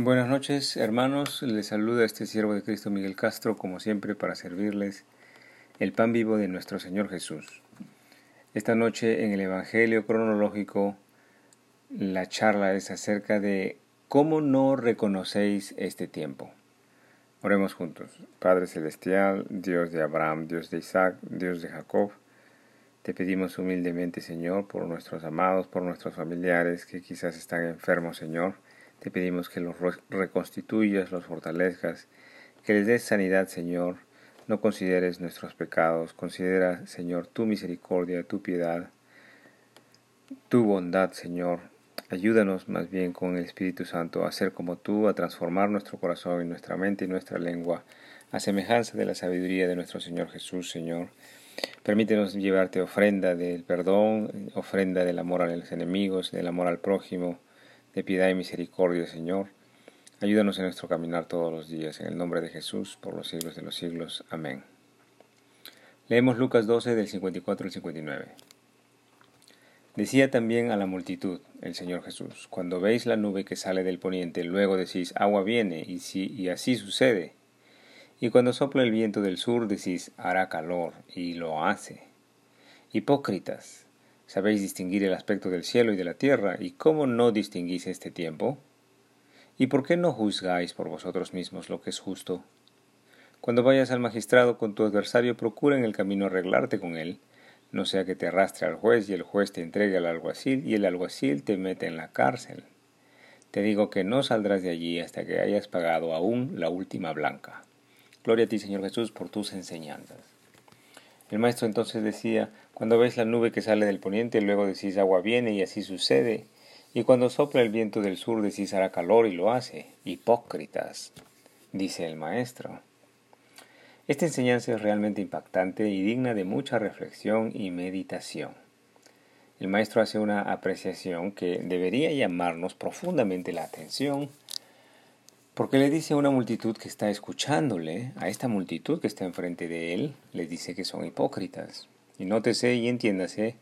Buenas noches, hermanos. Les saluda este siervo de Cristo Miguel Castro, como siempre, para servirles el pan vivo de nuestro Señor Jesús. Esta noche en el Evangelio cronológico, la charla es acerca de cómo no reconocéis este tiempo. Oremos juntos. Padre Celestial, Dios de Abraham, Dios de Isaac, Dios de Jacob, te pedimos humildemente, Señor, por nuestros amados, por nuestros familiares que quizás están enfermos, Señor te pedimos que los reconstituyas, los fortalezcas, que les des sanidad, Señor. No consideres nuestros pecados, considera, Señor, tu misericordia, tu piedad, tu bondad, Señor. Ayúdanos más bien con el Espíritu Santo a ser como tú, a transformar nuestro corazón y nuestra mente y nuestra lengua, a semejanza de la sabiduría de nuestro Señor Jesús, Señor. Permítenos llevarte ofrenda del perdón, ofrenda del amor a los enemigos, del amor al prójimo, de piedad y misericordia, Señor. Ayúdanos en nuestro caminar todos los días, en el nombre de Jesús, por los siglos de los siglos. Amén. Leemos Lucas 12 del 54 al 59. Decía también a la multitud el Señor Jesús, cuando veis la nube que sale del poniente, luego decís, agua viene, y, y así sucede. Y cuando sopla el viento del sur, decís, hará calor, y lo hace. Hipócritas, Sabéis distinguir el aspecto del cielo y de la tierra, ¿y cómo no distinguís este tiempo? ¿Y por qué no juzgáis por vosotros mismos lo que es justo? Cuando vayas al magistrado con tu adversario, procura en el camino arreglarte con él, no sea que te arrastre al juez y el juez te entregue al alguacil y el alguacil te mete en la cárcel. Te digo que no saldrás de allí hasta que hayas pagado aún la última blanca. Gloria a ti, Señor Jesús, por tus enseñanzas. El maestro entonces decía, cuando ves la nube que sale del poniente, luego decís agua viene y así sucede. Y cuando sopla el viento del sur decís hará calor y lo hace. Hipócritas, dice el maestro. Esta enseñanza es realmente impactante y digna de mucha reflexión y meditación. El maestro hace una apreciación que debería llamarnos profundamente la atención porque le dice a una multitud que está escuchándole, a esta multitud que está enfrente de él, le dice que son hipócritas. Y nótese y entiéndase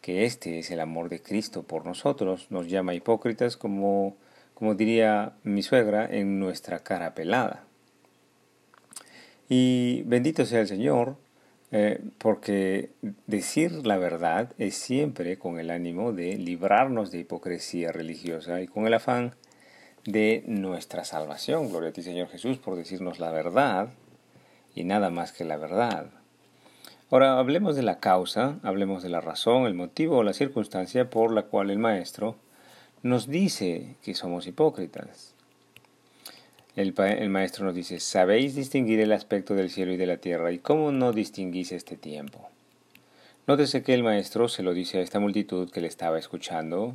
que este es el amor de Cristo por nosotros. Nos llama hipócritas como, como diría mi suegra, en nuestra cara pelada. Y bendito sea el Señor, eh, porque decir la verdad es siempre con el ánimo de librarnos de hipocresía religiosa y con el afán de nuestra salvación. Gloria a ti, Señor Jesús, por decirnos la verdad y nada más que la verdad. Ahora hablemos de la causa, hablemos de la razón, el motivo o la circunstancia por la cual el Maestro nos dice que somos hipócritas. El, el, Maestro nos dice, sabéis distinguir el aspecto del cielo y de la tierra, y cómo no distinguís este tiempo. Nótese que el Maestro se lo dice a esta multitud que le estaba escuchando,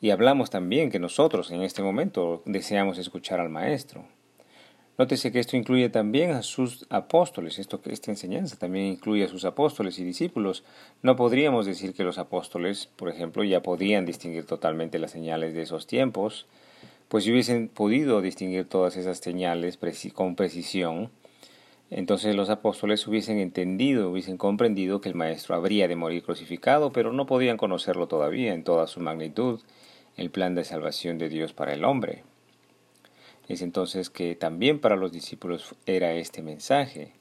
y hablamos también que nosotros en este momento deseamos escuchar al Maestro. Nótese que esto incluye también a sus apóstoles, esto, esta enseñanza también incluye a sus apóstoles y discípulos. No podríamos decir que los apóstoles, por ejemplo, ya podían distinguir totalmente las señales de esos tiempos, pues si hubiesen podido distinguir todas esas señales con precisión, entonces los apóstoles hubiesen entendido, hubiesen comprendido que el Maestro habría de morir crucificado, pero no podían conocerlo todavía en toda su magnitud el plan de salvación de Dios para el hombre. Es entonces que también para los discípulos era este mensaje.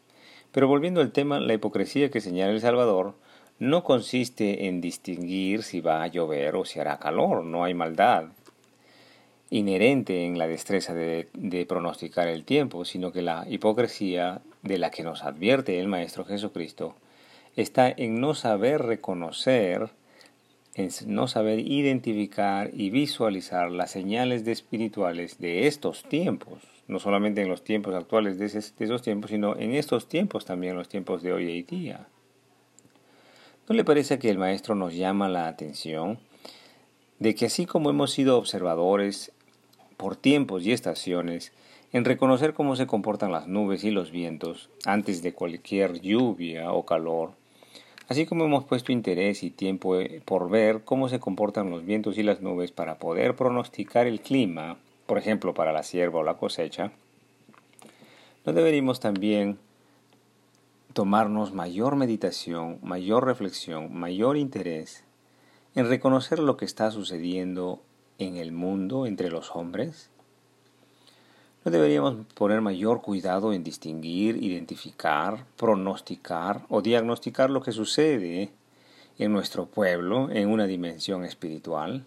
Pero volviendo al tema, la hipocresía que señala el Salvador no consiste en distinguir si va a llover o si hará calor, no hay maldad inherente en la destreza de, de, pronosticar el tiempo, sino que la hipocresía de la que nos advierte el Maestro Jesucristo está en no saber reconocer en no saber identificar y visualizar las señales espirituales de estos tiempos, no solamente en los tiempos actuales de, esos tiempos, sino en estos tiempos también, en los tiempos de hoy y día. ¿No le parece que el Maestro nos llama la atención de que así como hemos sido observadores por tiempos y estaciones, en reconocer cómo se comportan las nubes y los vientos antes de cualquier lluvia o calor, Así como hemos puesto interés y tiempo eh, por ver cómo se comportan los vientos y las nubes para poder pronosticar el clima, por ejemplo para la sierva o la cosecha, no deberíamos también tomarnos mayor meditación, mayor reflexión, mayor interés en reconocer lo que está sucediendo en el mundo entre los hombres? ¿No deberíamos poner mayor cuidado en distinguir, identificar, pronosticar o diagnosticar lo que sucede en nuestro pueblo en una dimensión espiritual?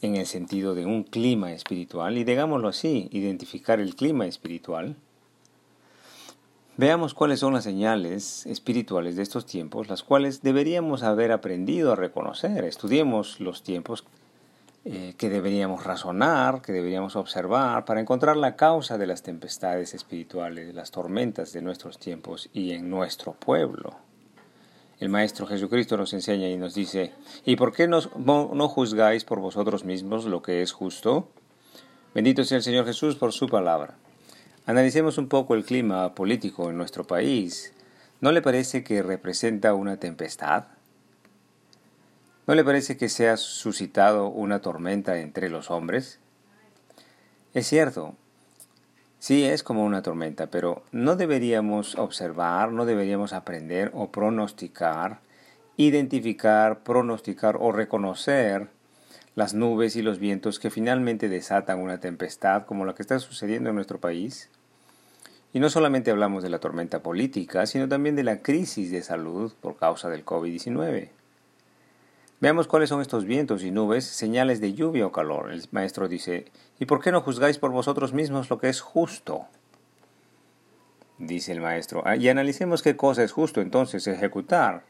En el sentido de un clima espiritual, y digámoslo así, identificar el clima espiritual. Veamos cuáles son las señales espirituales de estos tiempos, las cuales deberíamos haber aprendido a reconocer. Estudiemos los tiempos eh, que deberíamos razonar, que deberíamos observar para encontrar la causa de las tempestades espirituales, las tormentas de nuestros tiempos y en nuestro pueblo. El Maestro Jesucristo nos enseña y nos dice, ¿y por qué no, no juzgáis por vosotros mismos lo que es justo? Bendito sea el Señor Jesús por su palabra. Analicemos un poco el clima político en nuestro país. ¿No le parece que representa una tempestad? ¿No le parece que se ha suscitado una tormenta entre los hombres? Es cierto, sí es como una tormenta, pero no deberíamos observar, no deberíamos aprender o pronosticar, identificar, pronosticar o reconocer las nubes y los vientos que finalmente desatan una tempestad como la que está sucediendo en nuestro país. Y no solamente hablamos de la tormenta política, sino también de la crisis de salud por causa del COVID-19. Veamos cuáles son estos vientos y nubes, señales de lluvia o calor. El maestro dice, ¿y por qué no juzgáis por vosotros mismos lo que es justo? Dice el maestro, ah, y analicemos qué cosa es justo entonces ejecutar,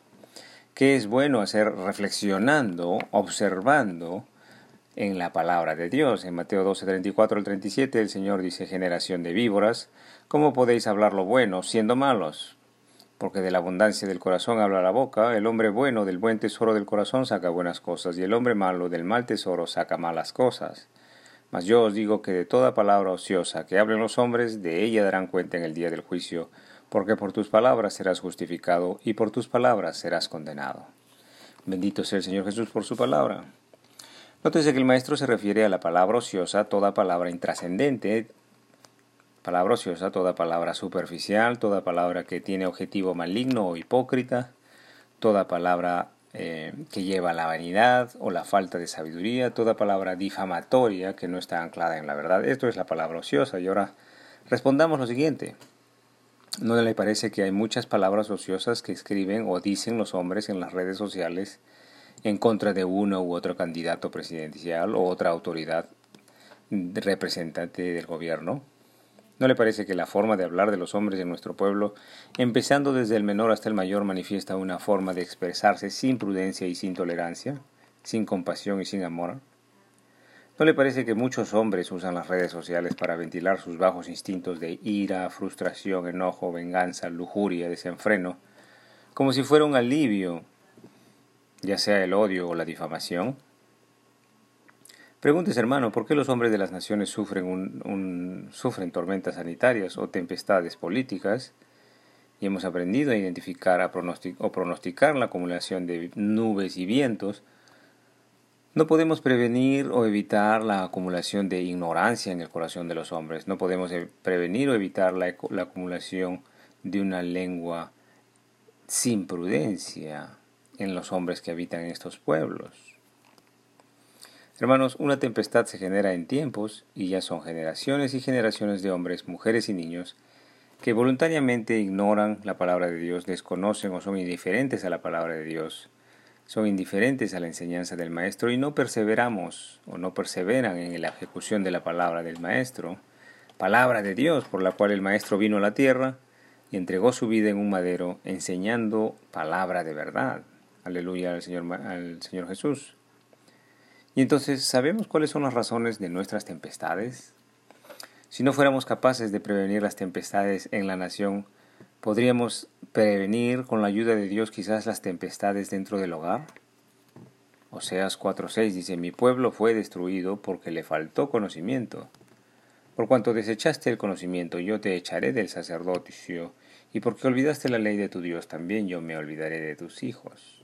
qué es bueno hacer reflexionando, observando en la palabra de Dios. En Mateo 12, 34 al 37 el Señor dice, generación de víboras, ¿cómo podéis hablar lo bueno siendo malos? Porque de la abundancia del corazón habla la boca, el hombre bueno del buen tesoro del corazón saca buenas cosas, y el hombre malo del mal tesoro saca malas cosas. Mas yo os digo que de toda palabra ociosa que hablen los hombres, de ella darán cuenta en el día del juicio, porque por tus palabras serás justificado, y por tus palabras serás condenado. Bendito sea el Señor Jesús por su palabra. Nótese que el Maestro se refiere a la palabra ociosa, toda palabra intrascendente, Palabra ociosa, toda palabra superficial, toda palabra que tiene objetivo maligno o hipócrita, toda palabra eh, que lleva la vanidad o la falta de sabiduría, toda palabra difamatoria que no está anclada en la verdad. Esto es la palabra ociosa. Y ahora respondamos lo siguiente. ¿No le parece que hay muchas palabras ociosas que escriben o dicen los hombres en las redes sociales en contra de uno u otro candidato presidencial o otra autoridad representante del gobierno? ¿No le parece que la forma de hablar de los hombres en nuestro pueblo, empezando desde el menor hasta el mayor, manifiesta una forma de expresarse sin prudencia y sin tolerancia, sin compasión y sin amor? ¿No le parece que muchos hombres usan las redes sociales para ventilar sus bajos instintos de ira, frustración, enojo, venganza, lujuria, desenfreno, como si fuera un alivio, ya sea el odio o la difamación? Preguntes, hermano, ¿por qué los hombres de las naciones sufren, un, sufren tormentas sanitarias o tempestades políticas? Y hemos aprendido a identificar o pronosticar la acumulación de nubes y vientos. No podemos prevenir o evitar la acumulación de ignorancia en el corazón de los hombres. No podemos e-, prevenir o evitar la, la acumulación de una lengua sin prudencia en los hombres que habitan estos pueblos. Hermanos, una tempestad se genera en tiempos y ya son generaciones y generaciones de hombres, mujeres y niños que voluntariamente ignoran la palabra de Dios, desconocen o son indiferentes a la palabra de Dios, son indiferentes a la enseñanza del Maestro y no perseveramos o no perseveran en la ejecución de la palabra del Maestro, palabra de Dios por la cual el Maestro vino a la tierra y entregó su vida en un madero enseñando palabra de verdad. Aleluya al Señor, al Señor Jesús. Y entonces, ¿sabemos cuáles son las razones de nuestras tempestades? Si no fuéramos capaces de prevenir las tempestades en la nación, ¿podríamos prevenir con la ayuda de Dios quizás las tempestades dentro del hogar? Oseas 4:6 dice, mi pueblo fue destruido porque le faltó conocimiento. Por cuanto desechaste el conocimiento, yo te echaré del sacerdocio, y porque olvidaste la ley de tu Dios, también yo me olvidaré de tus hijos.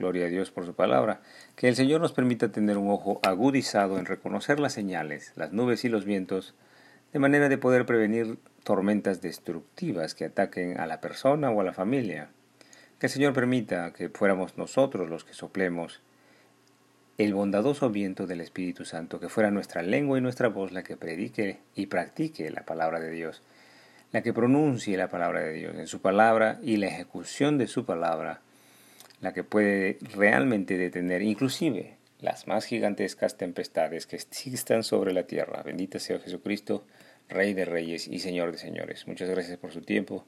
Gloria a Dios por su palabra. Que el Señor nos permita tener un ojo agudizado en reconocer las señales, las nubes y los vientos, de manera de poder prevenir tormentas destructivas que ataquen a la persona o a la familia. Que el Señor permita que fuéramos nosotros los que soplemos el bondadoso viento del Espíritu Santo, que fuera nuestra lengua y nuestra voz la que predique y practique la palabra de Dios, la que pronuncie la palabra de Dios en su palabra y la ejecución de su palabra, la que puede realmente detener inclusive las más gigantescas tempestades que existan sobre la tierra. Bendita sea Jesucristo, Rey de Reyes y Señor de Señores. Muchas gracias por su tiempo.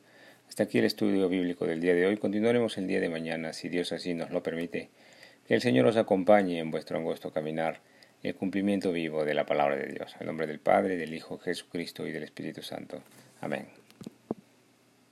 Hasta aquí el estudio bíblico del día de hoy. Continuaremos el día de mañana, si Dios así nos lo permite. Que el Señor os acompañe en vuestro angosto caminar, el cumplimiento vivo de la palabra de Dios. En nombre del Padre, del Hijo Jesucristo y del Espíritu Santo. Amén.